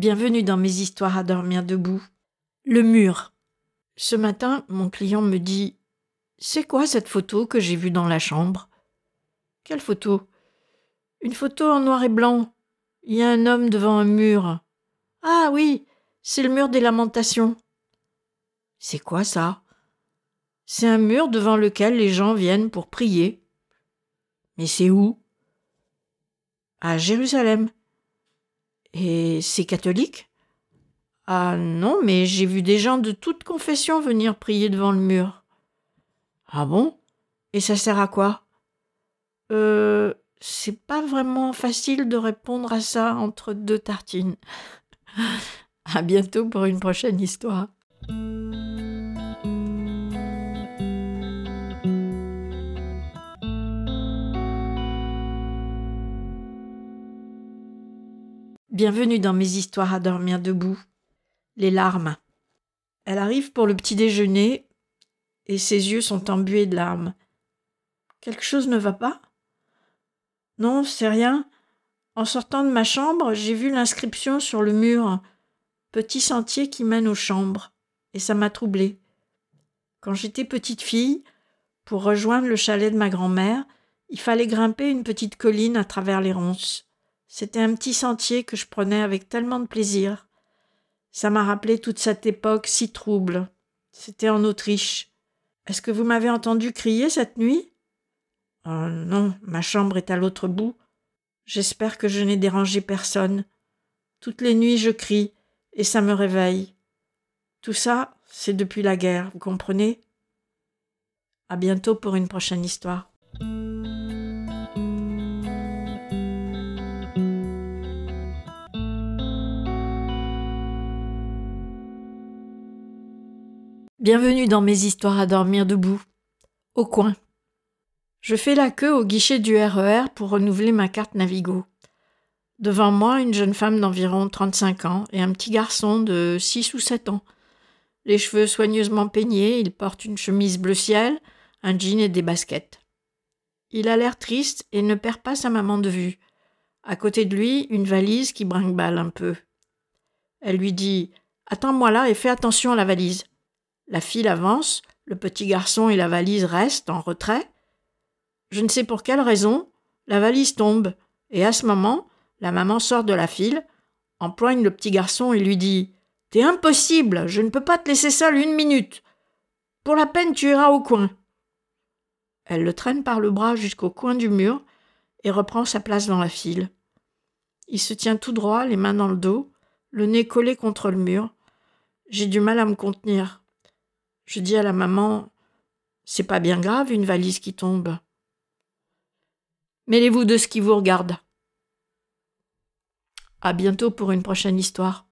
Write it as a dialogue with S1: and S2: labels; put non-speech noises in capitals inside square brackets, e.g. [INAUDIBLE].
S1: Bienvenue dans mes histoires à dormir debout. Le mur. Ce matin, mon client me dit C'est quoi cette photo que j'ai vue dans la chambre? Quelle photo? Une photo en noir et blanc. Il y a un homme devant un mur. Ah oui, c'est le mur des lamentations. C'est quoi ça? C'est un mur devant lequel les gens viennent pour prier. Mais c'est où? À Jérusalem. Et c'est catholique? Ah non, mais j'ai vu des gens de toute confession venir prier devant le mur. Ah bon? Et ça sert à quoi? Euh. C'est pas vraiment facile de répondre à ça entre deux tartines. [LAUGHS] à bientôt pour une prochaine histoire. Bienvenue dans mes histoires à dormir debout. Les larmes. Elle arrive pour le petit déjeuner et ses yeux sont embués de larmes. Quelque chose ne va pas? Non, c'est rien. En sortant de ma chambre, j'ai vu l'inscription sur le mur Petit sentier qui mène aux chambres, et ça m'a troublée. Quand j'étais petite fille, pour rejoindre le chalet de ma grand-mère, il fallait grimper une petite colline à travers les ronces. C'était un petit sentier que je prenais avec tellement de plaisir. Ça m'a rappelé toute cette époque si trouble. C'était en Autriche. Est-ce que vous m'avez entendu crier cette nuit? Oh non, ma chambre est à l'autre bout. J'espère que je n'ai dérangé personne. Toutes les nuits je crie, et ça me réveille. Tout ça, c'est depuis la guerre, vous comprenez? À bientôt pour une prochaine histoire. Bienvenue dans mes histoires à dormir debout. Au coin. Je fais la queue au guichet du RER pour renouveler ma carte Navigo. Devant moi, une jeune femme d'environ 35 ans et un petit garçon de 6 ou 7 ans. Les cheveux soigneusement peignés, il porte une chemise bleu ciel, un jean et des baskets. Il a l'air triste et ne perd pas sa maman de vue. À côté de lui, une valise qui brinque-balle un peu. Elle lui dit Attends-moi là et fais attention à la valise. La file avance, le petit garçon et la valise restent en retrait. Je ne sais pour quelle raison, la valise tombe, et à ce moment, la maman sort de la file, empoigne le petit garçon et lui dit T'es impossible, je ne peux pas te laisser seul une minute. Pour la peine, tu iras au coin. Elle le traîne par le bras jusqu'au coin du mur et reprend sa place dans la file. Il se tient tout droit, les mains dans le dos, le nez collé contre le mur. J'ai du mal à me contenir. Je dis à la maman C'est pas bien grave une valise qui tombe. Mêlez-vous de ce qui vous regarde. À bientôt pour une prochaine histoire.